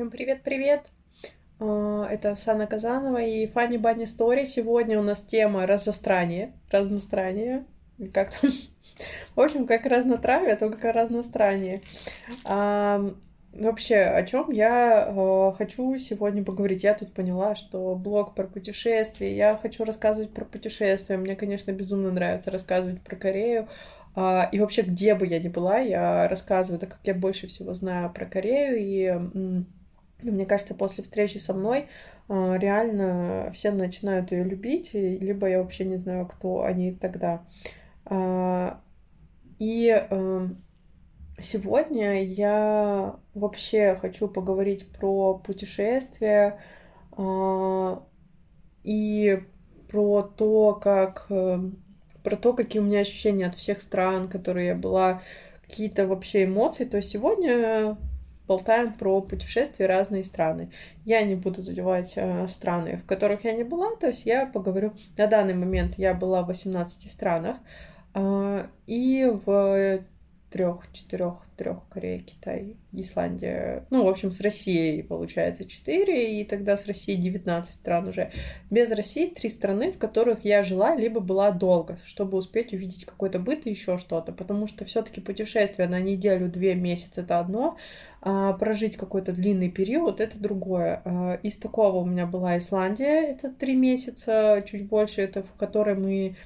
Всем привет-привет! А, это Сана Казанова и Фанни Банни Стори. Сегодня у нас тема разнострание. Разнострание. Как там? В общем, как разнотравие, только как разнострание. А, вообще, о чем я э, хочу сегодня поговорить? Я тут поняла, что блог про путешествия. Я хочу рассказывать про путешествия. Мне, конечно, безумно нравится рассказывать про Корею. А, и вообще, где бы я ни была, я рассказываю, так как я больше всего знаю про Корею, и мне кажется, после встречи со мной а, реально все начинают ее любить, либо я вообще не знаю, кто они тогда. А, и эм, сегодня я вообще хочу поговорить про путешествия и про то, как эм, про то, какие у меня ощущения от всех стран, которые я была, какие-то вообще эмоции. То есть сегодня болтаем про путешествия разные страны. Я не буду задевать э, страны, в которых я не была, то есть я поговорю. На данный момент я была в 18 странах, э, и в трех, четырех, трех Корея, Китай, Исландия. Ну, в общем, с Россией получается четыре, и тогда с Россией 19 стран уже. Без России три страны, в которых я жила, либо была долго, чтобы успеть увидеть какой-то быт и еще что-то. Потому что все-таки путешествие на неделю, две месяца это одно, а прожить какой-то длинный период это другое. А, из такого у меня была Исландия, это три месяца, чуть больше, это в которой мы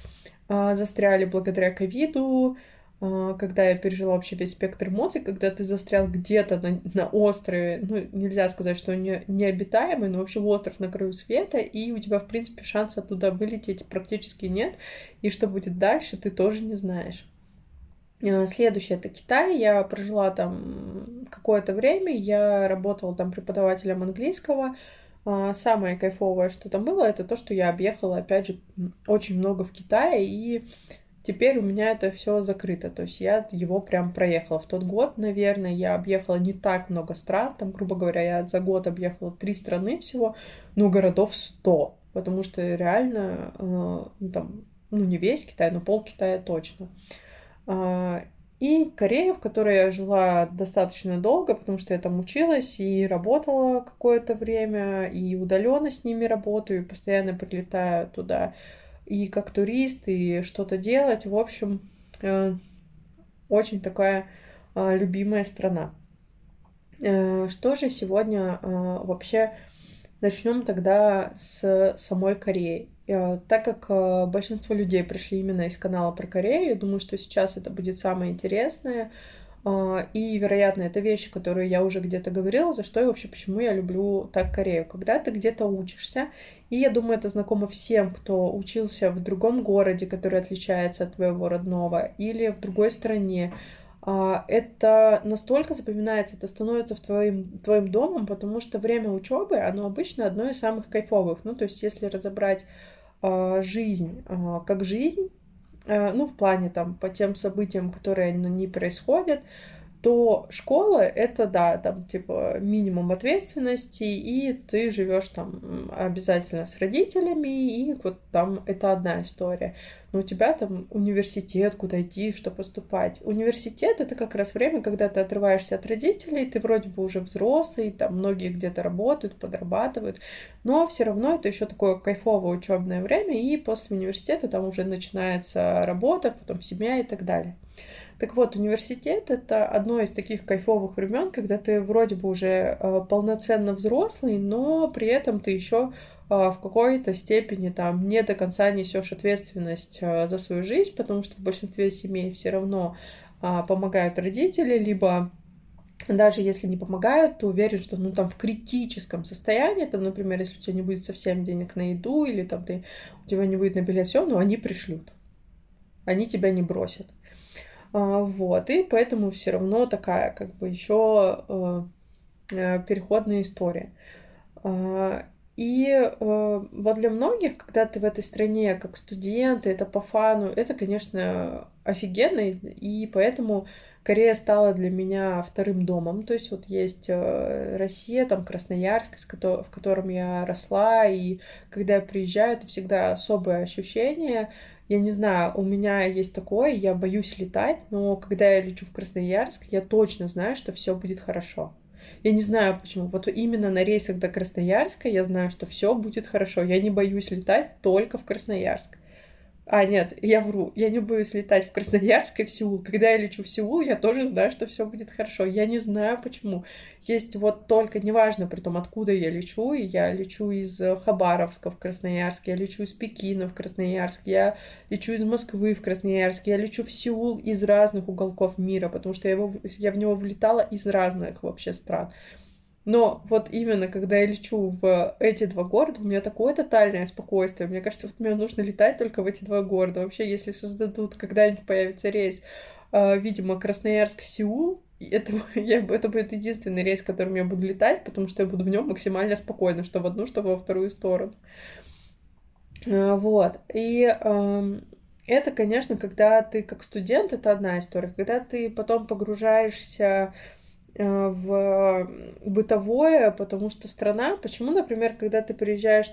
а, застряли благодаря ковиду, когда я пережила вообще весь спектр эмоций, когда ты застрял где-то на, на острове, ну, нельзя сказать, что не, необитаемый, но вообще остров на краю света, и у тебя, в принципе, шанса оттуда вылететь практически нет, и что будет дальше, ты тоже не знаешь. А, следующее это Китай. Я прожила там какое-то время, я работала там преподавателем английского. А, самое кайфовое, что там было, это то, что я объехала, опять же, очень много в Китае, и Теперь у меня это все закрыто, то есть я его прям проехала. В тот год, наверное, я объехала не так много стран, там, грубо говоря, я за год объехала три страны всего, но городов сто, потому что реально, э, ну, там, ну, не весь Китай, но пол Китая точно. Э, и Корея, в которой я жила достаточно долго, потому что я там училась и работала какое-то время, и удаленно с ними работаю, и постоянно прилетаю туда и как турист, и что-то делать. В общем, э, очень такая э, любимая страна. Э, что же сегодня вообще начнем тогда с самой Кореи. Так как большинство людей пришли именно из канала про Корею, я думаю, что сейчас это будет самое интересное. А, и, вероятно, это вещи, которые я уже где-то говорила, за что и вообще, почему я люблю так Корею. Когда ты где-то учишься, и я думаю, это знакомо всем, кто учился в другом городе, который отличается от твоего родного, или в другой стране, а, это настолько запоминается, это становится в твоим, твоим домом, потому что время учебы, оно обычно одно из самых кайфовых. Ну, то есть, если разобрать а, жизнь как жизнь, ну, в плане там по тем событиям, которые ну, не происходят, то школа это да, там типа минимум ответственности, и ты живешь там обязательно с родителями, и вот там это одна история. Но у тебя там университет, куда идти, что поступать. Университет это как раз время, когда ты отрываешься от родителей, ты вроде бы уже взрослый, там многие где-то работают, подрабатывают, но все равно это еще такое кайфовое учебное время, и после университета там уже начинается работа, потом семья и так далее. Так вот, университет — это одно из таких кайфовых времен, когда ты вроде бы уже э, полноценно взрослый, но при этом ты еще э, в какой-то степени там не до конца несешь ответственность э, за свою жизнь, потому что в большинстве семей все равно э, помогают родители, либо даже если не помогают, ты уверен, что ну там в критическом состоянии, там, например, если у тебя не будет совсем денег на еду, или там ты, у тебя не будет на билет, все, но они пришлют. Они тебя не бросят. А, вот, и поэтому все равно такая, как бы, еще э, э, переходная история. И э, вот для многих, когда ты в этой стране как студент, это по фану, это, конечно, офигенно, и поэтому Корея стала для меня вторым домом. То есть вот есть Россия, там Красноярск, в котором я росла, и когда я приезжаю, это всегда особое ощущение я не знаю, у меня есть такое, я боюсь летать, но когда я лечу в Красноярск, я точно знаю, что все будет хорошо. Я не знаю почему. Вот именно на рейсах до Красноярска я знаю, что все будет хорошо. Я не боюсь летать только в Красноярск. А, нет, я вру. Я не боюсь летать в Красноярск и в Сеул. Когда я лечу в Сеул, я тоже знаю, что все будет хорошо. Я не знаю почему. Есть вот только, неважно при том, откуда я лечу. Я лечу из Хабаровска в Красноярск, я лечу из Пекина в Красноярск, я лечу из Москвы в Красноярск, я лечу в Сеул из разных уголков мира, потому что я, его, я в него влетала из разных вообще стран. Но вот именно, когда я лечу в эти два города, у меня такое тотальное спокойствие. Мне кажется, вот мне нужно летать только в эти два города. Вообще, если создадут, когда-нибудь появится рейс, э, видимо, Красноярск-Сеул, это, я, это будет единственный рейс, которым я буду летать, потому что я буду в нем максимально спокойно, что в одну, что во вторую сторону. Э, вот. И это, конечно, когда ты как студент, это одна история. Когда ты потом погружаешься в бытовое, потому что страна, почему, например, когда ты приезжаешь,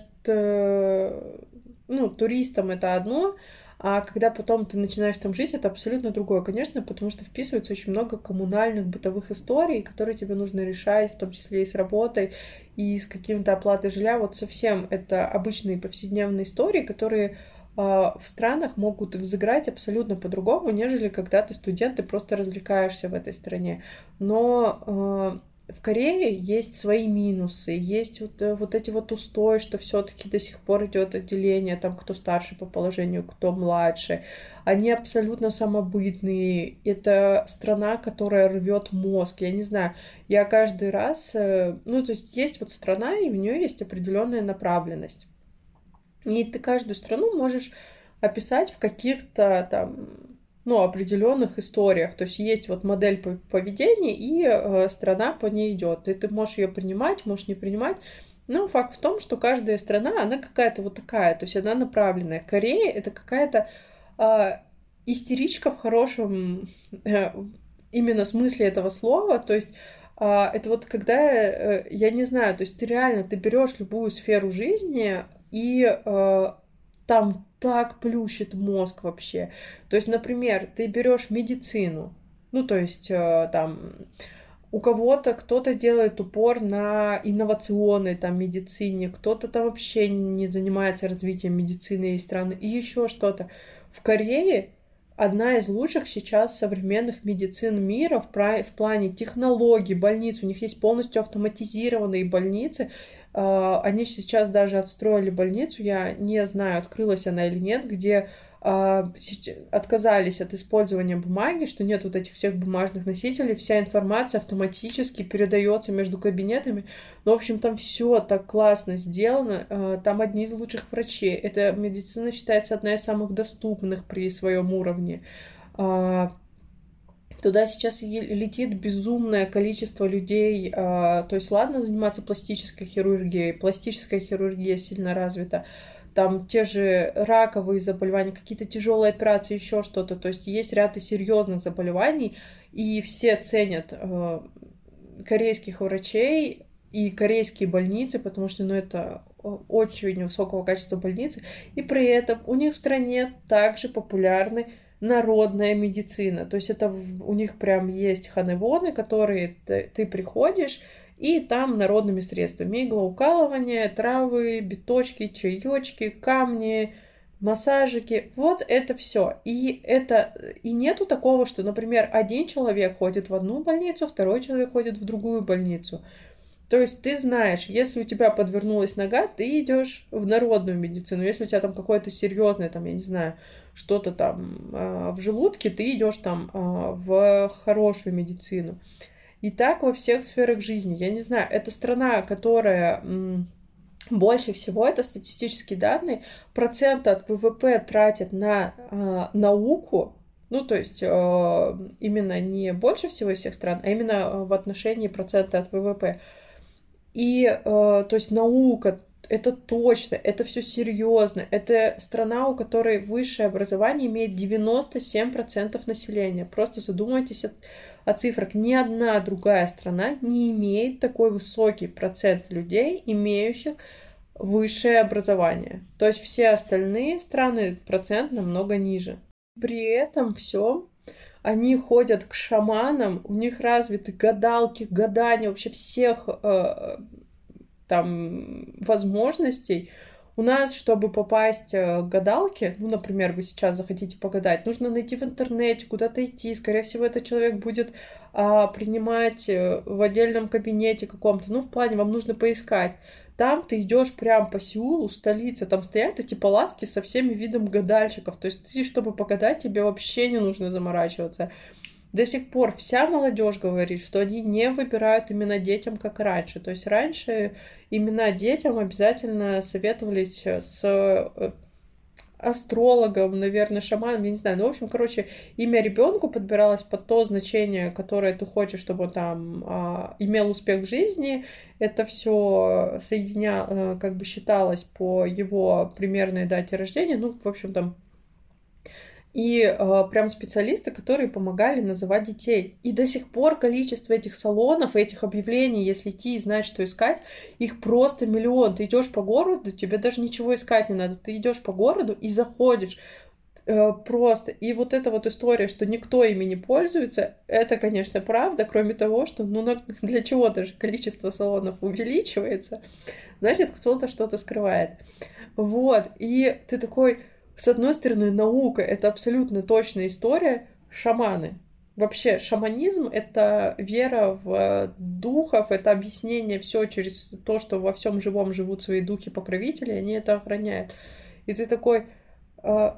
ну, туристом это одно, а когда потом ты начинаешь там жить, это абсолютно другое, конечно, потому что вписывается очень много коммунальных бытовых историй, которые тебе нужно решать, в том числе и с работой, и с каким-то оплатой жилья. Вот совсем это обычные повседневные истории, которые в странах могут взыграть абсолютно по-другому, нежели когда ты студент и просто развлекаешься в этой стране. Но а, в Корее есть свои минусы, есть вот, э, вот эти вот устои, что все-таки до сих пор идет отделение, там кто старше по положению, кто младше. Они абсолютно самобытные. Это страна, которая рвет мозг. Я не знаю, я каждый раз, э, ну то есть есть вот страна, и у нее есть определенная направленность. И ты каждую страну можешь описать в каких-то там ну, определенных историях. То есть есть вот модель поведения, и э, страна по ней идет. И ты можешь ее принимать, можешь не принимать. Но факт в том, что каждая страна, она какая-то вот такая, то есть она направленная. Корея это какая-то э, истеричка в хорошем э, именно смысле этого слова. То есть э, это вот когда, э, я не знаю, то есть ты реально, ты берешь любую сферу жизни, и э, там так плющит мозг вообще. То есть, например, ты берешь медицину, ну, то есть э, там у кого-то кто-то делает упор на инновационной там медицине, кто-то там вообще не занимается развитием медицины и страны, и еще что-то. В Корее одна из лучших сейчас современных медицин мира в, в плане технологий, больниц. У них есть полностью автоматизированные больницы, они сейчас даже отстроили больницу, я не знаю, открылась она или нет, где а, отказались от использования бумаги, что нет вот этих всех бумажных носителей, вся информация автоматически передается между кабинетами. Ну, в общем, там все так классно сделано, а, там одни из лучших врачей. Эта медицина считается одна из самых доступных при своем уровне. Туда сейчас летит безумное количество людей. А, то есть, ладно заниматься пластической хирургией, пластическая хирургия сильно развита, там те же раковые заболевания, какие-то тяжелые операции, еще что-то. То есть есть ряд и серьезных заболеваний, и все ценят э, корейских врачей и корейские больницы, потому что ну, это очень высокого качества больницы. И при этом у них в стране также популярны народная медицина. То есть это у них прям есть ханевоны, которые ты, ты приходишь, и там народными средствами. Иглоукалывание, травы, биточки, чаечки, камни, массажики. Вот это все. И это и нету такого, что, например, один человек ходит в одну больницу, второй человек ходит в другую больницу. То есть ты знаешь, если у тебя подвернулась нога, ты идешь в народную медицину. Если у тебя там какое-то серьезное, там, я не знаю, что-то там э, в желудке, ты идешь там э, в хорошую медицину. И так во всех сферах жизни. Я не знаю, это страна, которая больше всего, это статистические данные, процент от ВВП тратят на э, науку, ну, то есть э, именно не больше всего из всех стран, а именно в отношении процента от ВВП. И, э, то есть, наука, это точно, это все серьезно. Это страна, у которой высшее образование имеет 97% населения. Просто задумайтесь о, о цифрах. Ни одна другая страна не имеет такой высокий процент людей, имеющих высшее образование. То есть все остальные страны процент намного ниже. При этом все они ходят к шаманам, у них развиты гадалки, гадания, вообще всех э, там возможностей. У нас, чтобы попасть э, к гадалке, ну, например, вы сейчас захотите погадать, нужно найти в интернете, куда-то идти. Скорее всего, этот человек будет а, принимать э, в отдельном кабинете каком-то. Ну, в плане, вам нужно поискать. Там ты идешь прям по Сеулу, столице, там стоят эти палатки со всеми видами гадальщиков. То есть ты, чтобы погадать, тебе вообще не нужно заморачиваться. До сих пор вся молодежь говорит, что они не выбирают именно детям, как раньше. То есть раньше имена детям обязательно советовались с э, астрологом, наверное, шаманом, я не знаю. Ну, в общем, короче, имя ребенку подбиралось под то значение, которое ты хочешь, чтобы он там а, имел успех в жизни. Это все соединя, а, как бы считалось по его примерной дате рождения. Ну, в общем, там и э, прям специалисты, которые помогали называть детей. И до сих пор количество этих салонов, этих объявлений, если идти и знать, что искать, их просто миллион. Ты идешь по городу, тебе даже ничего искать не надо. Ты идешь по городу и заходишь э, просто. И вот эта вот история, что никто ими не пользуется, это, конечно, правда, кроме того, что ну для чего даже количество салонов увеличивается, значит, кто-то что-то скрывает. Вот, и ты такой, с одной стороны, наука — это абсолютно точная история, шаманы. Вообще, шаманизм — это вера в духов, это объяснение все через то, что во всем живом живут свои духи-покровители, они это охраняют. И ты такой, э,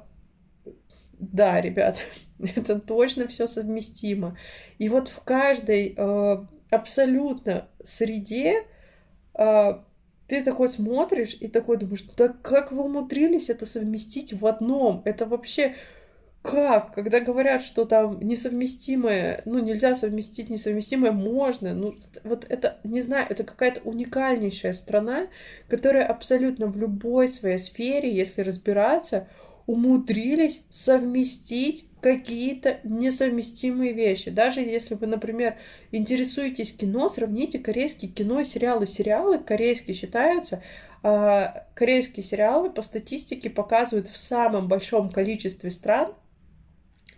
да, ребят, это точно все совместимо. И вот в каждой э, абсолютно среде э, ты такой смотришь и такой думаешь, да как вы умудрились это совместить в одном? Это вообще как? Когда говорят, что там несовместимое, ну, нельзя совместить несовместимое, можно. Ну, вот это, не знаю, это какая-то уникальнейшая страна, которая абсолютно в любой своей сфере, если разбираться, умудрились совместить какие-то несовместимые вещи. Даже если вы, например, интересуетесь кино, сравните корейские кино и сериалы. Сериалы корейские считаются, э, корейские сериалы по статистике показывают в самом большом количестве стран,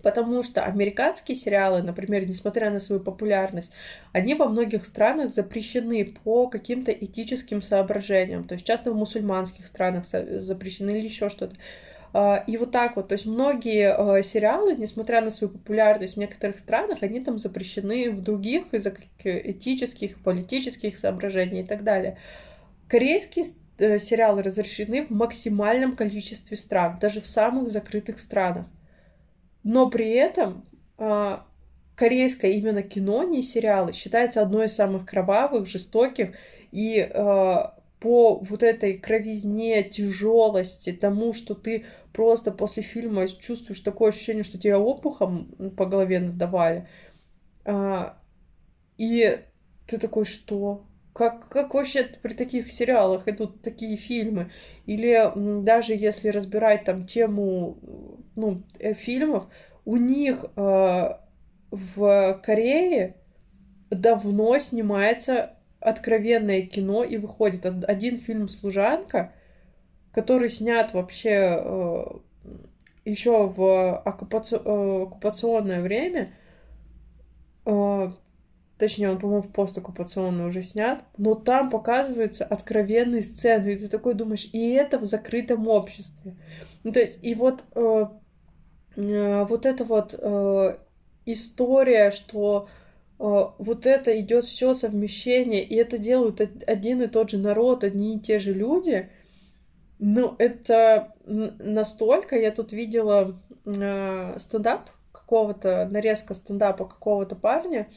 потому что американские сериалы, например, несмотря на свою популярность, они во многих странах запрещены по каким-то этическим соображениям. То есть часто в мусульманских странах запрещены или еще что-то. А, и вот так вот, то есть многие а, сериалы, несмотря на свою популярность в некоторых странах, они там запрещены в других из-за этических, политических соображений и так далее. Корейские э, сериалы разрешены в максимальном количестве стран, даже в самых закрытых странах. Но при этом а, корейское именно кино, не сериалы, считается одной из самых кровавых, жестоких и по вот этой кровизне, тяжелости, тому, что ты просто после фильма чувствуешь такое ощущение, что тебя опухом по голове надавали. А, и ты такой, что? Как, как вообще при таких сериалах идут такие фильмы? Или даже если разбирать там тему ну, э, фильмов, у них э, в Корее давно снимается откровенное кино и выходит. Один фильм «Служанка», который снят вообще э, еще в оккупаци... э, оккупационное время, э, точнее, он, по-моему, в постоккупационное уже снят, но там показываются откровенные сцены, и ты такой думаешь, и это в закрытом обществе. Ну, то есть, и вот, э, э, вот эта вот э, история, что вот это идет все совмещение, и это делают один и тот же народ, одни и те же люди. Ну, это настолько, я тут видела э, стендап какого-то, нарезка стендапа какого-то парня,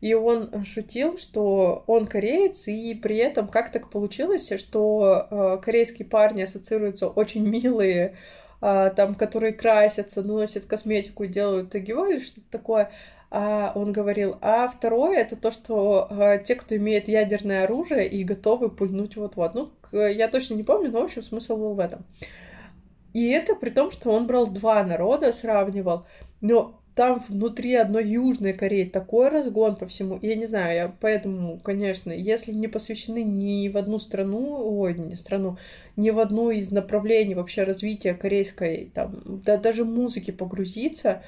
и он шутил, что он кореец, и при этом как так получилось, что э, корейские парни ассоциируются очень милые, э, там, которые красятся, носят косметику, делают тагио или что-то такое, а он говорил, а второе это то, что а, те, кто имеет ядерное оружие и готовы пульнуть вот-вот. Ну, я точно не помню, но в общем смысл был в этом. И это при том, что он брал два народа, сравнивал, но там внутри одной Южной Кореи такой разгон по всему. Я не знаю, я поэтому, конечно, если не посвящены ни в одну страну, ой, не страну, ни в одну из направлений вообще развития корейской, там, да, даже музыки погрузиться,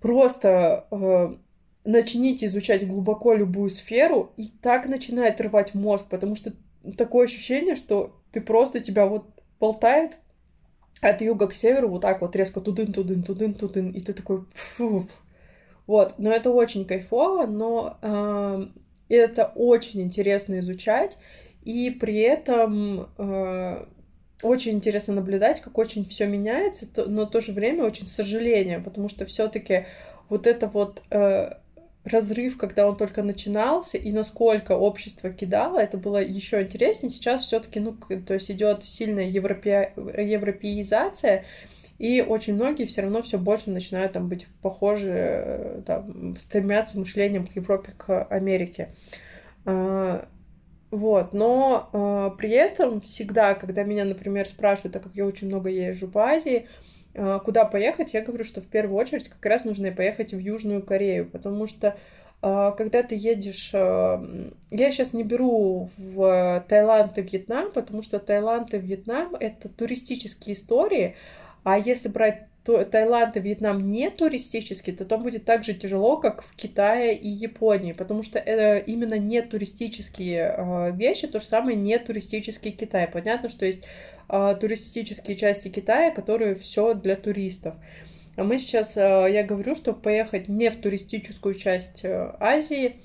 просто э, начните изучать глубоко любую сферу, и так начинает рвать мозг, потому что такое ощущение, что ты просто тебя вот болтает от юга к северу вот так вот резко тудын, тудын, тудын, тудын, и ты такой фуф. Вот, но это очень кайфово, но э, это очень интересно изучать, и при этом э, очень интересно наблюдать, как очень все меняется, но в то же время очень сожаление, потому что все-таки вот это вот э, разрыв, когда он только начинался, и насколько общество кидало, это было еще интереснее. Сейчас все-таки, ну, то есть идет сильная европе... европеизация, и очень многие все равно все больше начинают там быть похожи, э, там, стремятся мышлением к Европе, к Америке. Вот, но э, при этом всегда, когда меня, например, спрашивают, так как я очень много езжу по Азии, э, куда поехать, я говорю, что в первую очередь как раз нужно поехать в Южную Корею, потому что э, когда ты едешь... Э, я сейчас не беру в Таиланд и Вьетнам, потому что Таиланд и Вьетнам — это туристические истории, а если брать то Таиланд и Вьетнам не туристический, то там будет так же тяжело, как в Китае и Японии, потому что это именно не туристические э, вещи, то же самое не туристический Китай. Понятно, что есть э, туристические части Китая, которые все для туристов. А мы сейчас, э, я говорю, что поехать не в туристическую часть Азии,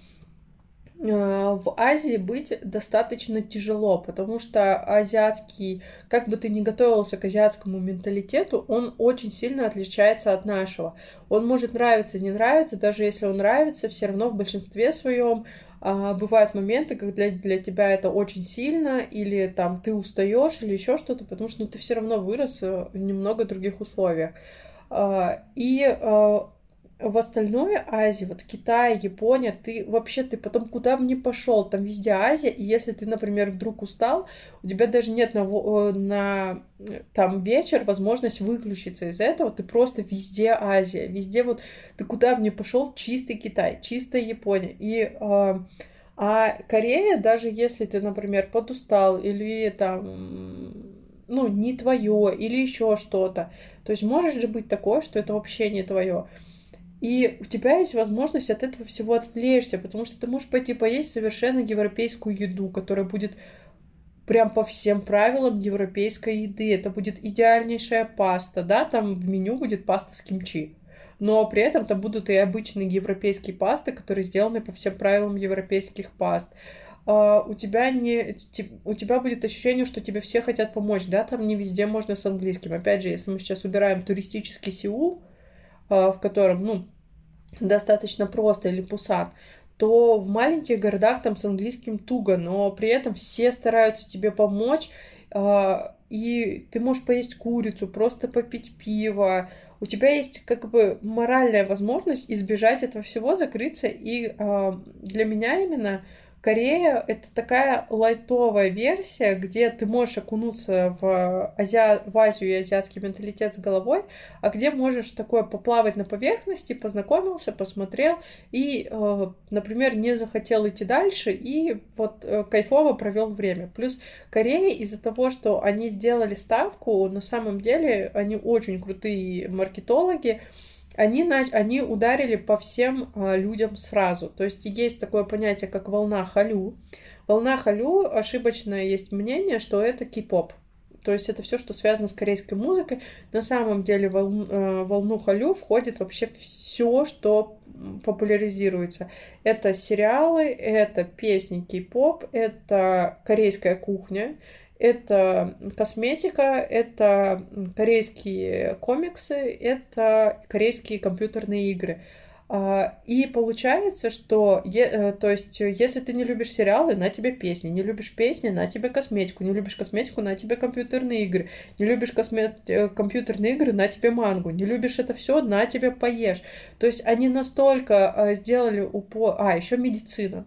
в Азии быть достаточно тяжело, потому что азиатский, как бы ты ни готовился к азиатскому менталитету, он очень сильно отличается от нашего. Он может нравиться, не нравиться, даже если он нравится, все равно в большинстве своем а, бывают моменты, когда для тебя это очень сильно, или там ты устаешь, или еще что-то, потому что ну, ты все равно вырос в немного других условиях. А, и а, в остальной Азии, вот Китай, Япония, ты вообще, ты потом куда бы ни пошел, там везде Азия, и если ты, например, вдруг устал, у тебя даже нет на, э, на там вечер возможность выключиться из этого, ты просто везде Азия, везде вот, ты куда бы ни пошел, чистый Китай, чистая Япония, и э, а Корея, даже если ты, например, подустал или там ну, не твое, или еще что-то. То есть может же быть такое, что это вообще не твое. И у тебя есть возможность от этого всего отвлечься, потому что ты можешь пойти поесть совершенно европейскую еду, которая будет прям по всем правилам европейской еды. Это будет идеальнейшая паста, да, там в меню будет паста с кимчи. Но при этом там будут и обычные европейские пасты, которые сделаны по всем правилам европейских паст. Uh, у тебя не у тебя будет ощущение, что тебе все хотят помочь, да, там не везде можно с английским. Опять же, если мы сейчас убираем туристический Сеул, uh, в котором, ну, достаточно просто, или Пусан, то в маленьких городах там с английским туго, но при этом все стараются тебе помочь, а, и ты можешь поесть курицу, просто попить пиво. У тебя есть как бы моральная возможность избежать этого всего, закрыться. И а, для меня именно Корея — это такая лайтовая версия, где ты можешь окунуться в, Азия... в Азию и азиатский менталитет с головой, а где можешь такое поплавать на поверхности, познакомился, посмотрел и, э, например, не захотел идти дальше и вот э, кайфово провел время. Плюс Корея из-за того, что они сделали ставку, на самом деле они очень крутые маркетологи, они, нач... они ударили по всем а, людям сразу. То есть есть такое понятие, как волна халю. Волна халю, ошибочное есть мнение, что это кей-поп. То есть это все, что связано с корейской музыкой. На самом деле волну, э, волну халю входит вообще все, что популяризируется. Это сериалы, это песни кей-поп, это корейская кухня, это косметика, это корейские комиксы, это корейские компьютерные игры. А, и получается, что, э, то есть, если ты не любишь сериалы, на тебе песни, не любишь песни, на тебе косметику, не любишь косметику, на тебе компьютерные игры, не любишь космет... Э, компьютерные игры, на тебе мангу, не любишь это все, на тебе поешь. То есть они настолько э, сделали упор... А, еще медицина.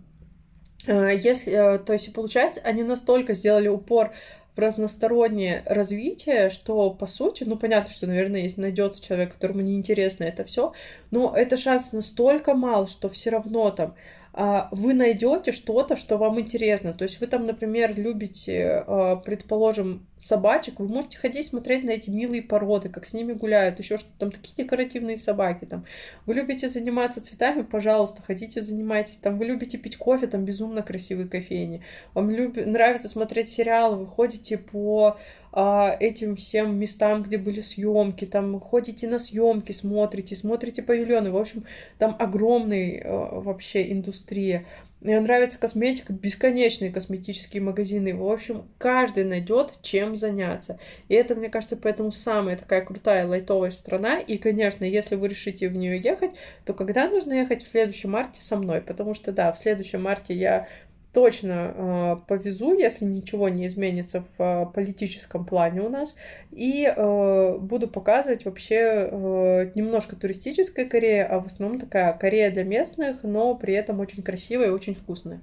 Э, если, э, то есть, получается, они настолько сделали упор в разностороннее развитие, что по сути, ну понятно, что, наверное, если найдется человек, которому неинтересно это все, но это шанс настолько мал, что все равно там а, вы найдете что-то, что вам интересно. То есть вы там, например, любите, а, предположим, собачек, вы можете ходить смотреть на эти милые породы, как с ними гуляют, еще что-то там такие декоративные собаки там. Вы любите заниматься цветами, пожалуйста, хотите занимайтесь. Там вы любите пить кофе, там безумно красивые кофейни. Вам люб... нравится смотреть сериалы, вы ходите по а, этим всем местам, где были съемки, там ходите на съемки, смотрите, смотрите павильоны. В общем, там огромная а, вообще индустрия. Мне нравится косметика, бесконечные косметические магазины. В общем, каждый найдет чем заняться. И это, мне кажется, поэтому самая такая крутая лайтовая страна. И, конечно, если вы решите в нее ехать, то когда нужно ехать в следующем марте со мной? Потому что, да, в следующем марте я точно э, повезу, если ничего не изменится в э, политическом плане у нас. И э, буду показывать вообще э, немножко туристическая Корея, а в основном такая Корея для местных, но при этом очень красивая и очень вкусная.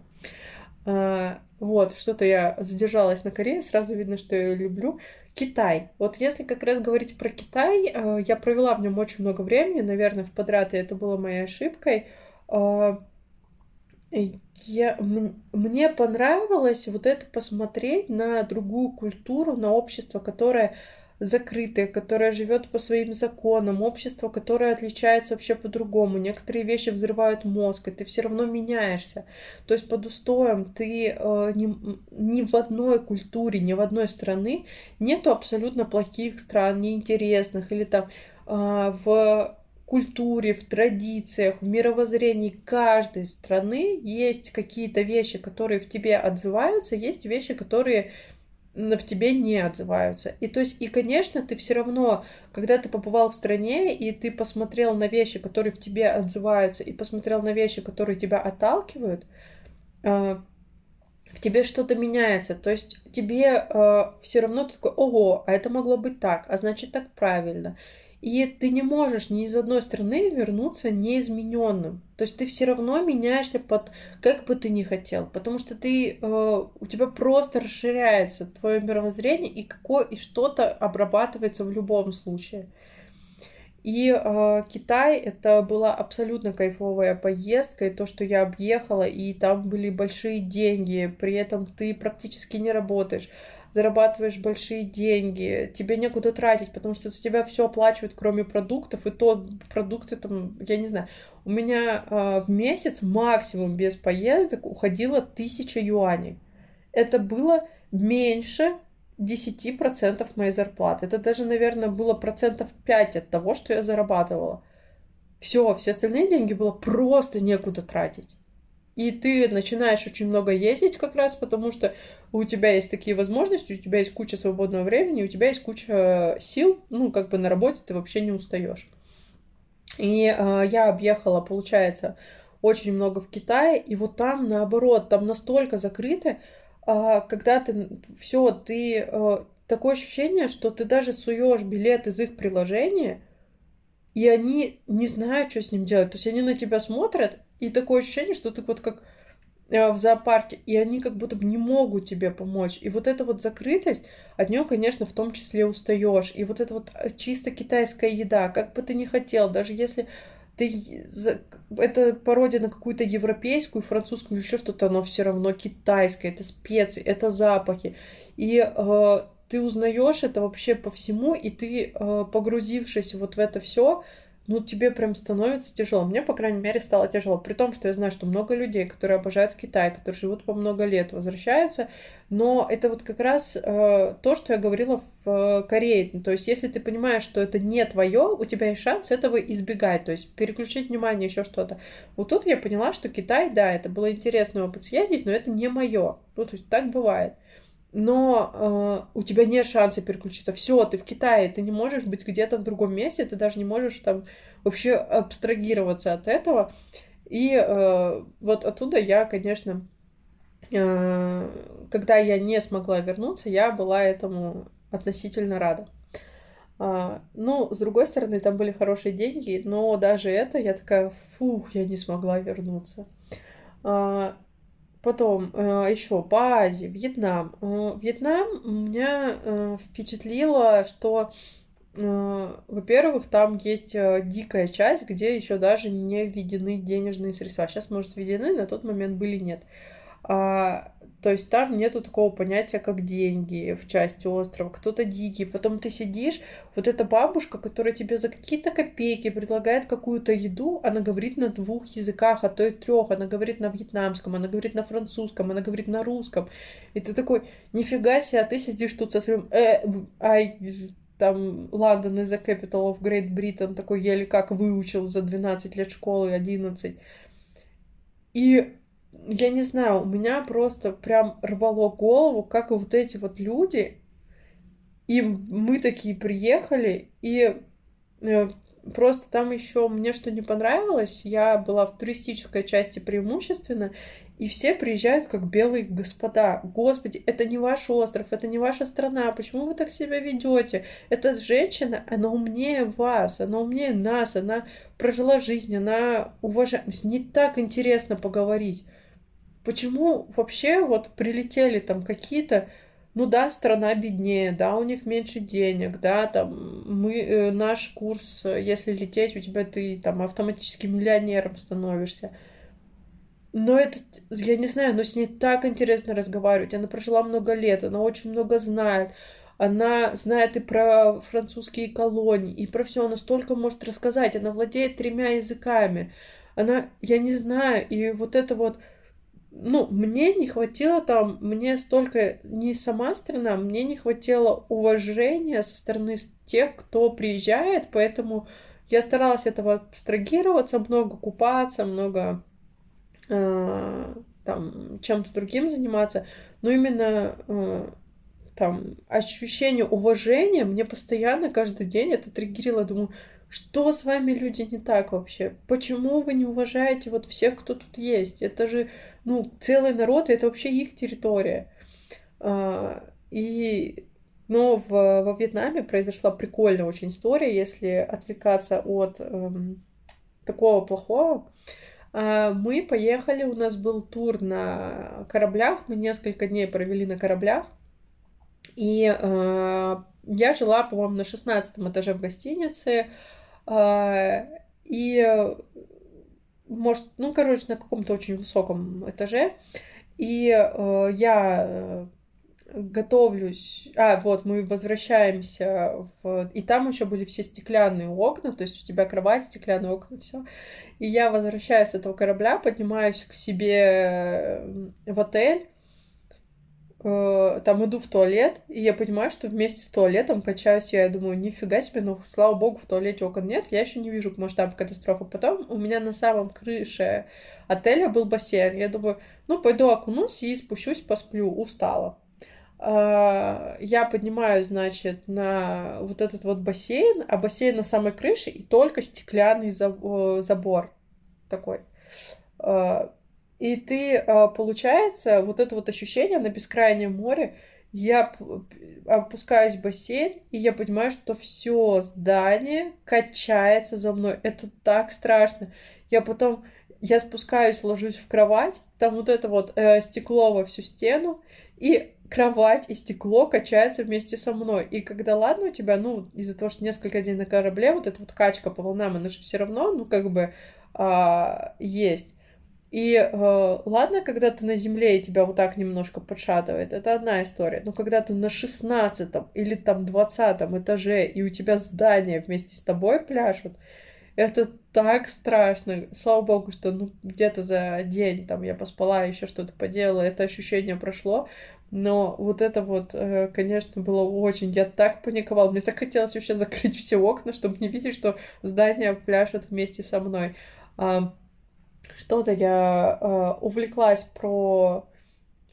Э, вот, что-то я задержалась на Корее, сразу видно, что я люблю. Китай. Вот если как раз говорить про Китай, э, я провела в нем очень много времени, наверное, в подряд, и это было моей ошибкой. Э, я, мне понравилось вот это посмотреть на другую культуру, на общество, которое закрытое, которое живет по своим законам, общество, которое отличается вообще по-другому. Некоторые вещи взрывают мозг, и ты все равно меняешься. То есть под устоем ты э, ни, ни в одной культуре, ни в одной страны нету абсолютно плохих стран, неинтересных или там э, в культуре, в традициях, в мировоззрении каждой страны есть какие-то вещи, которые в тебе отзываются, есть вещи, которые в тебе не отзываются. И то есть, и, конечно, ты все равно, когда ты побывал в стране, и ты посмотрел на вещи, которые в тебе отзываются, и посмотрел на вещи, которые тебя отталкивают, э, в тебе что-то меняется. То есть тебе э, все равно ты такой, ого, а это могло быть так, а значит так правильно. И ты не можешь ни из одной стороны вернуться неизмененным. То есть ты все равно меняешься под как бы ты ни хотел, потому что ты э, у тебя просто расширяется твое мировоззрение и какое и что-то обрабатывается в любом случае. И э, Китай это была абсолютно кайфовая поездка, и то, что я объехала, и там были большие деньги, при этом ты практически не работаешь зарабатываешь большие деньги, тебе некуда тратить, потому что за тебя все оплачивают, кроме продуктов, и то продукты там, я не знаю, у меня э, в месяц максимум без поездок уходило тысяча юаней. Это было меньше 10% моей зарплаты. Это даже, наверное, было процентов 5 от того, что я зарабатывала. Все, все остальные деньги было просто некуда тратить. И ты начинаешь очень много ездить как раз, потому что у тебя есть такие возможности, у тебя есть куча свободного времени, у тебя есть куча сил, ну, как бы на работе ты вообще не устаешь. И э, я объехала, получается, очень много в Китае, и вот там, наоборот, там настолько закрыто, э, когда ты все, ты э, такое ощущение, что ты даже суешь билет из их приложения, и они не знают, что с ним делать. То есть они на тебя смотрят, и такое ощущение, что ты вот как э, в зоопарке, и они как будто бы не могут тебе помочь. И вот эта вот закрытость, от нее, конечно, в том числе устаешь. И вот эта вот чисто китайская еда, как бы ты ни хотел, даже если ты это пародия на какую-то европейскую, французскую или еще что-то, оно все равно китайское, это специи, это запахи. И э, ты узнаешь это вообще по всему, и ты, э, погрузившись вот в это все, ну, тебе прям становится тяжело. Мне, по крайней мере, стало тяжело. При том, что я знаю, что много людей, которые обожают Китай, которые живут по много лет, возвращаются. Но это вот как раз э, то, что я говорила в э, Корее. То есть, если ты понимаешь, что это не твое, у тебя есть шанс этого избегать. То есть, переключить внимание, еще что-то. Вот тут я поняла, что Китай, да, это было интересный опыт съездить, но это не мое. Ну, то есть, так бывает но э, у тебя нет шанса переключиться. Все, ты в Китае, ты не можешь быть где-то в другом месте, ты даже не можешь там вообще абстрагироваться от этого. И э, вот оттуда я, конечно, э, когда я не смогла вернуться, я была этому относительно рада. А, ну, с другой стороны, там были хорошие деньги, но даже это я такая, фух, я не смогла вернуться. А, Потом э, еще по Азии, Вьетнам. Э, Вьетнам меня э, впечатлило, что, во-первых, там есть дикая часть, где еще даже не введены денежные средства. Сейчас, может, введены, на тот момент были нет. А, то есть там нету такого понятия, как деньги в части острова. Кто-то дикий. Потом ты сидишь, вот эта бабушка, которая тебе за какие-то копейки предлагает какую-то еду, она говорит на двух языках, а то и трех. Она говорит на вьетнамском, она говорит на французском, она говорит на русском. И ты такой, нифига себе, а ты сидишь тут со своим... Э, ай, там Лондон is the capital of Great Britain, такой еле как выучил за 12 лет школы, 11. И я не знаю, у меня просто прям рвало голову, как вот эти вот люди, и мы такие приехали, и э, просто там еще мне что не понравилось, я была в туристической части преимущественно, и все приезжают как белые господа. Господи, это не ваш остров, это не ваша страна. Почему вы так себя ведете? Эта женщина, она умнее вас, она умнее нас, она прожила жизнь, она уважает. С ней так интересно поговорить. Почему вообще вот прилетели там какие-то, ну да, страна беднее, да, у них меньше денег, да, там мы, э, наш курс, если лететь, у тебя ты там автоматически миллионером становишься. Но это, я не знаю, но с ней так интересно разговаривать. Она прожила много лет, она очень много знает. Она знает и про французские колонии, и про все. Она столько может рассказать. Она владеет тремя языками. Она, я не знаю, и вот это вот ну, мне не хватило там, мне столько не сама страна, мне не хватило уважения со стороны тех, кто приезжает, поэтому я старалась этого абстрагироваться, много купаться, много э, там чем-то другим заниматься, но именно э, там ощущение уважения мне постоянно каждый день это триггерило, думаю, что с вами люди не так вообще? Почему вы не уважаете вот всех, кто тут есть? Это же, ну, целый народ, это вообще их территория. А, и, но в, во Вьетнаме произошла прикольная очень история, если отвлекаться от эм, такого плохого. А, мы поехали, у нас был тур на кораблях, мы несколько дней провели на кораблях, и э, я жила, по-моему, на 16 этаже в гостинице, и, может, ну, короче, на каком-то очень высоком этаже, и э, я готовлюсь, а, вот, мы возвращаемся в... И там еще были все стеклянные окна, то есть у тебя кровать, стеклянные окна, все. И я возвращаюсь с этого корабля, поднимаюсь к себе в отель, Э, там иду в туалет, и я понимаю, что вместе с туалетом качаюсь я, я думаю, нифига себе, ну, слава богу, в туалете окон нет, я еще не вижу масштаба катастрофы. Потом у меня на самом крыше отеля был бассейн, я думаю, ну, пойду окунусь и спущусь, посплю, устала. А, я поднимаюсь, значит, на вот этот вот бассейн, а бассейн на самой крыше и только стеклянный забор такой а, и ты, а, получается, вот это вот ощущение на бескрайнем море, я опускаюсь в бассейн, и я понимаю, что все здание качается за мной. Это так страшно. Я потом, я спускаюсь, ложусь в кровать, там вот это вот э, стекло во всю стену, и кровать и стекло качаются вместе со мной. И когда, ладно, у тебя, ну, из-за того, что несколько дней на корабле, вот эта вот качка по волнам, она же все равно, ну, как бы э, есть. И э, ладно, когда ты на земле и тебя вот так немножко подшатывает, это одна история. Но когда ты на шестнадцатом или там двадцатом этаже, и у тебя здание вместе с тобой пляшут, это так страшно. Слава богу, что ну, где-то за день там я поспала, еще что-то поделала, это ощущение прошло. Но вот это вот, э, конечно, было очень... Я так паниковала. Мне так хотелось вообще закрыть все окна, чтобы не видеть, что здание пляшет вместе со мной что-то я э, увлеклась про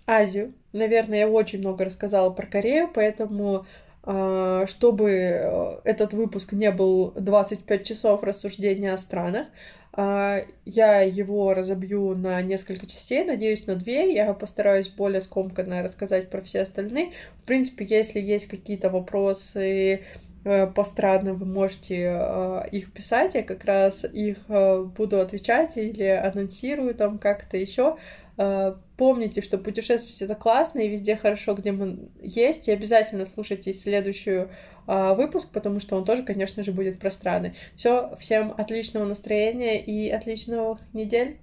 Азию. Наверное, я очень много рассказала про Корею, поэтому э, чтобы э, этот выпуск не был 25 часов рассуждения о странах, э, я его разобью на несколько частей, надеюсь, на две. Я постараюсь более скомканно рассказать про все остальные. В принципе, если есть какие-то вопросы Э, по странам вы можете э, их писать, я как раз их э, буду отвечать или анонсирую там как-то еще. Помните, что путешествовать это классно и везде хорошо, где мы есть, и обязательно слушайте следующий выпуск, потому что он тоже, конечно же, будет про страны. Все, всем отличного настроения и отличных недель.